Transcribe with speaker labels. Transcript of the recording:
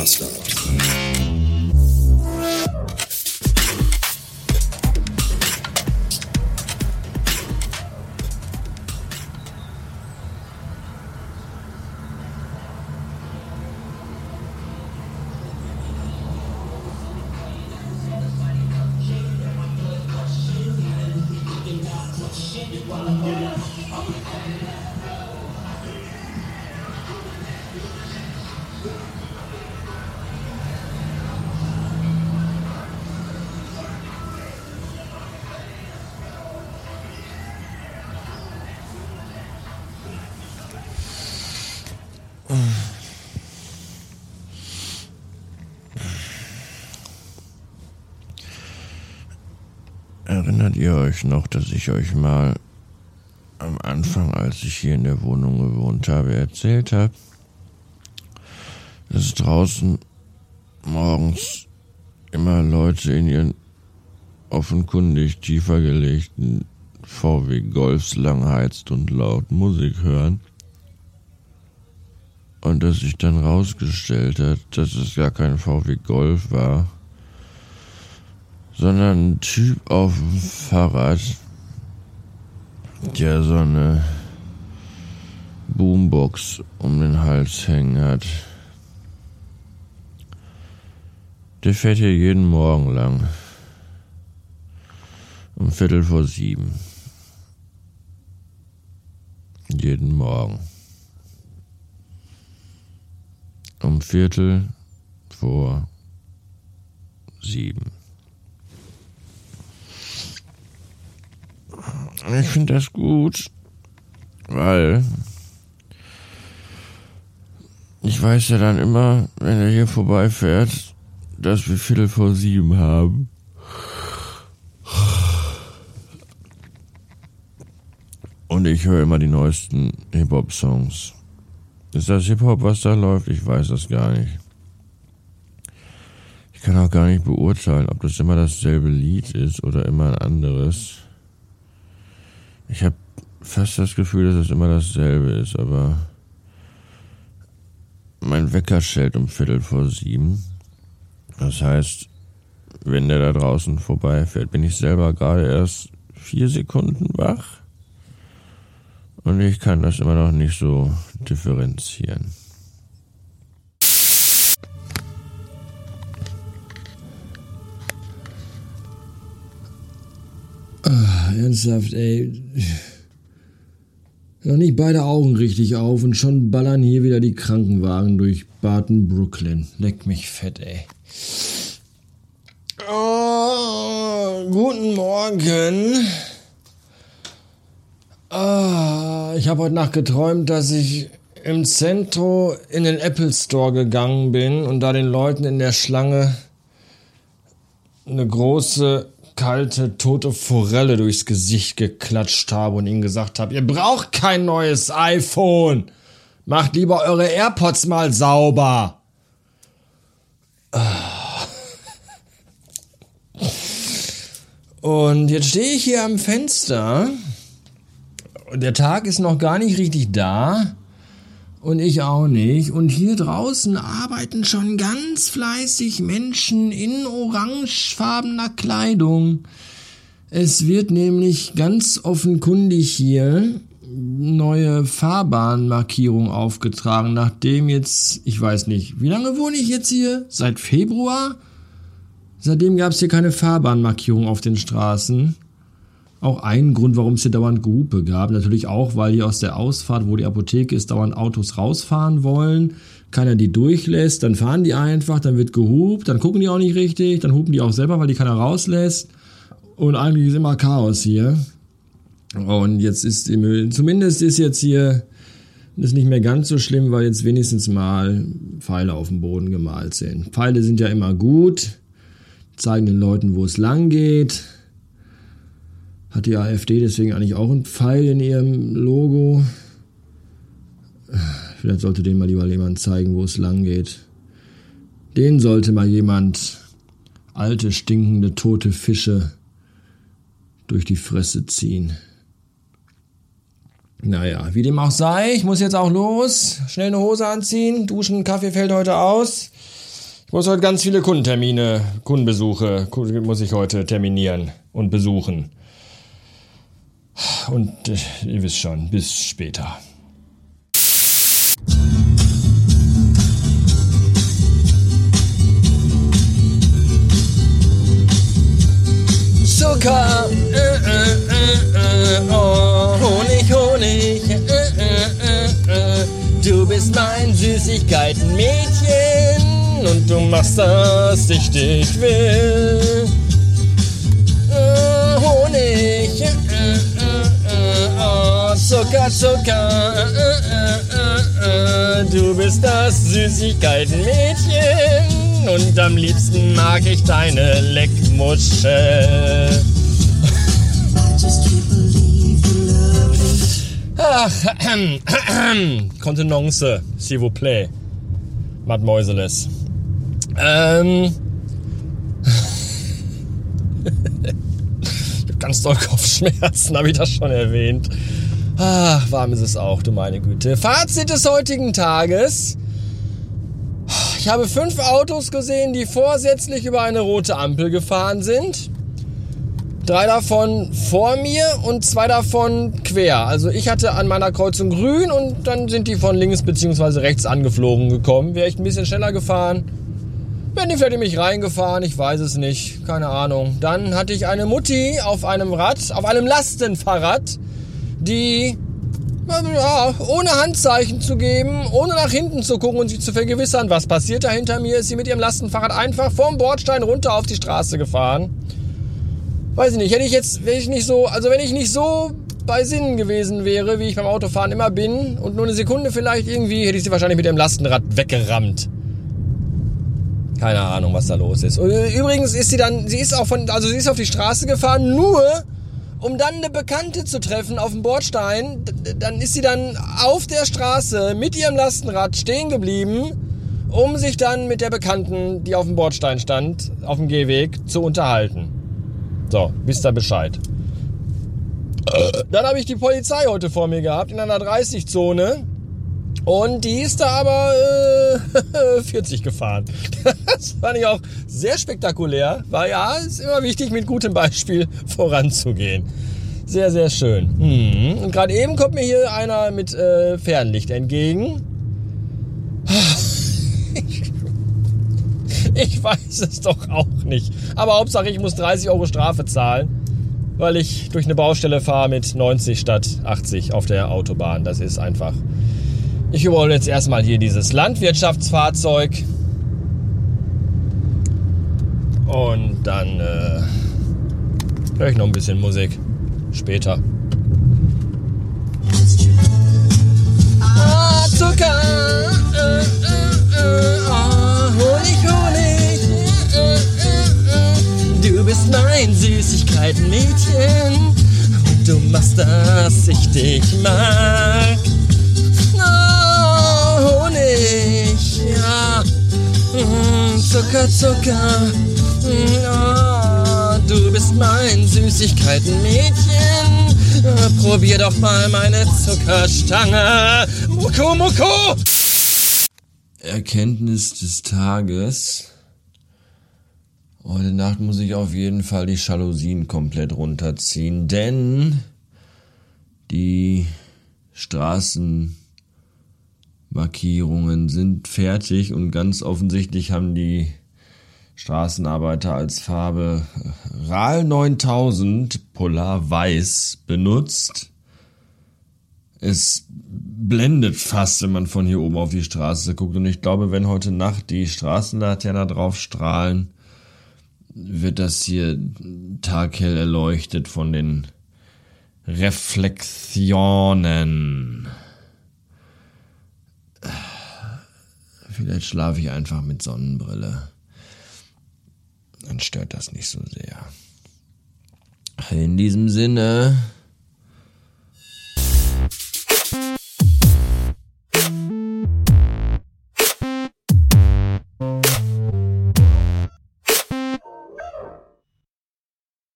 Speaker 1: nonstop.
Speaker 2: Erinnert ihr euch noch, dass ich euch mal am Anfang, als ich hier in der Wohnung gewohnt habe, erzählt habe, dass draußen morgens immer Leute in ihren offenkundig tiefer gelegten VW Golfs langheizt und laut Musik hören? Und dass sich dann rausgestellt hat, dass es gar kein VW Golf war, sondern ein Typ auf dem Fahrrad, der so eine Boombox um den Hals hängen hat. Der fährt hier jeden Morgen lang. Um Viertel vor sieben. Jeden Morgen. Um Viertel vor sieben. Ich finde das gut, weil ich weiß ja dann immer, wenn er hier vorbeifährt, dass wir Viertel vor sieben haben. Und ich höre immer die neuesten Hip-Hop-Songs. Ist das Hip-Hop, was da läuft? Ich weiß das gar nicht. Ich kann auch gar nicht beurteilen, ob das immer dasselbe Lied ist oder immer ein anderes. Ich habe fast das Gefühl, dass es immer dasselbe ist, aber mein Wecker stellt um Viertel vor sieben. Das heißt, wenn der da draußen vorbeifährt, bin ich selber gerade erst vier Sekunden wach. Und ich kann das immer noch nicht so differenzieren.
Speaker 3: Ernsthaft, ey. Noch nicht beide Augen richtig auf und schon ballern hier wieder die Krankenwagen durch Barton, Brooklyn. Leck mich fett, ey. Oh, guten Morgen. Ah, ich habe heute Nacht geträumt, dass ich im Zentro in den Apple Store gegangen bin und da den Leuten in der Schlange eine große kalte, tote Forelle durchs Gesicht geklatscht habe und ihnen gesagt habe, ihr braucht kein neues iPhone. Macht lieber eure AirPods mal sauber. Und jetzt stehe ich hier am Fenster. Der Tag ist noch gar nicht richtig da. Und ich auch nicht. Und hier draußen arbeiten schon ganz fleißig Menschen in orangefarbener Kleidung. Es wird nämlich ganz offenkundig hier neue Fahrbahnmarkierung aufgetragen, nachdem jetzt, ich weiß nicht, wie lange wohne ich jetzt hier? Seit Februar? Seitdem gab es hier keine Fahrbahnmarkierung auf den Straßen. Auch ein Grund, warum es hier dauernd Gehupe gab. Natürlich auch, weil hier aus der Ausfahrt, wo die Apotheke ist, dauernd Autos rausfahren wollen. Keiner die durchlässt, dann fahren die einfach, dann wird gehupt, dann gucken die auch nicht richtig, dann hupen die auch selber, weil die keiner rauslässt. Und eigentlich ist immer Chaos hier. Und jetzt ist zumindest ist jetzt hier das nicht mehr ganz so schlimm, weil jetzt wenigstens mal Pfeile auf dem Boden gemalt sind. Pfeile sind ja immer gut, zeigen den Leuten, wo es lang geht hat die AfD deswegen eigentlich auch einen Pfeil in ihrem Logo? Vielleicht sollte den mal lieber jemand zeigen, wo es lang geht. Den sollte mal jemand alte, stinkende, tote Fische durch die Fresse ziehen. Naja, wie dem auch sei, ich muss jetzt auch los. Schnell eine Hose anziehen. Duschen, Kaffee fällt heute aus. Ich muss heute ganz viele Kundentermine, Kundenbesuche, muss ich heute terminieren und besuchen. Und äh, ihr wisst schon, bis später. Zucker, äh, äh, äh, äh, oh, Honig, Honig, äh, äh, du bist mein Süßigkeitenmädchen und du machst, dass ich dich will. Honig, Zucker, Zucker, du bist das Süßigkeitenmädchen und am liebsten mag ich deine Leckmuschel. Ach, Kontenance, s'il vous plaît, Mademoiselles. Ähm. ich hab ganz doll Kopfschmerzen, habe ich das schon erwähnt. Ach, warm ist es auch, du meine Güte. Fazit des heutigen Tages. Ich habe fünf Autos gesehen, die vorsätzlich über eine rote Ampel gefahren sind. Drei davon vor mir und zwei davon quer. Also ich hatte an meiner Kreuzung grün und dann sind die von links bzw. rechts angeflogen gekommen. Wäre ich ein bisschen schneller gefahren, wären die vielleicht in mich reingefahren, ich weiß es nicht, keine Ahnung. Dann hatte ich eine Mutti auf einem Rad, auf einem Lastenfahrrad, die ja, ohne Handzeichen zu geben, ohne nach hinten zu gucken und sich zu vergewissern, was passiert da hinter mir, ist sie mit ihrem Lastenfahrrad einfach vom Bordstein runter auf die Straße gefahren. Weiß ich nicht, hätte ich jetzt, wenn ich nicht so, also wenn ich nicht so bei Sinnen gewesen wäre, wie ich beim Autofahren immer bin, und nur eine Sekunde vielleicht irgendwie, hätte ich sie wahrscheinlich mit ihrem Lastenrad weggerammt. Keine Ahnung, was da los ist. Übrigens ist sie dann, sie ist auch von, also sie ist auf die Straße gefahren, nur um dann eine Bekannte zu treffen auf dem Bordstein. Dann ist sie dann auf der Straße mit ihrem Lastenrad stehen geblieben, um sich dann mit der Bekannten, die auf dem Bordstein stand, auf dem Gehweg zu unterhalten. So, wisst ihr Bescheid. Dann habe ich die Polizei heute vor mir gehabt in einer 30-Zone. Und die ist da aber äh, 40 gefahren. Das fand ich auch sehr spektakulär. War ja, ist immer wichtig, mit gutem Beispiel voranzugehen. Sehr, sehr schön. Hm. Und gerade eben kommt mir hier einer mit äh, Fernlicht entgegen. Ich weiß es doch auch nicht. Aber Hauptsache, ich muss 30 Euro Strafe zahlen, weil ich durch eine Baustelle fahre mit 90 statt 80 auf der Autobahn. Das ist einfach ich überhole jetzt erstmal hier dieses Landwirtschaftsfahrzeug. Und dann äh, höre ich noch ein bisschen Musik. Später. Ah, Zucker, äh, äh, äh, oh, Honig, Honig, du bist mein Süßigkeitenmädchen und du machst, dass ich dich mag. Zucker, Zucker. Du bist mein Süßigkeitenmädchen. Probier doch mal meine Zuckerstange. Muko, Muko! Erkenntnis des Tages. Heute Nacht muss ich auf jeden Fall die Jalousien komplett runterziehen, denn die Straßen Markierungen sind fertig und ganz offensichtlich haben die Straßenarbeiter als Farbe RAL 9000 Polar Weiß benutzt. Es blendet fast, wenn man von hier oben auf die Straße guckt. Und ich glaube, wenn heute Nacht die Straßenlaternen drauf strahlen, wird das hier taghell erleuchtet von den Reflexionen. Vielleicht schlafe ich einfach mit Sonnenbrille. Dann stört das nicht so sehr. In diesem Sinne.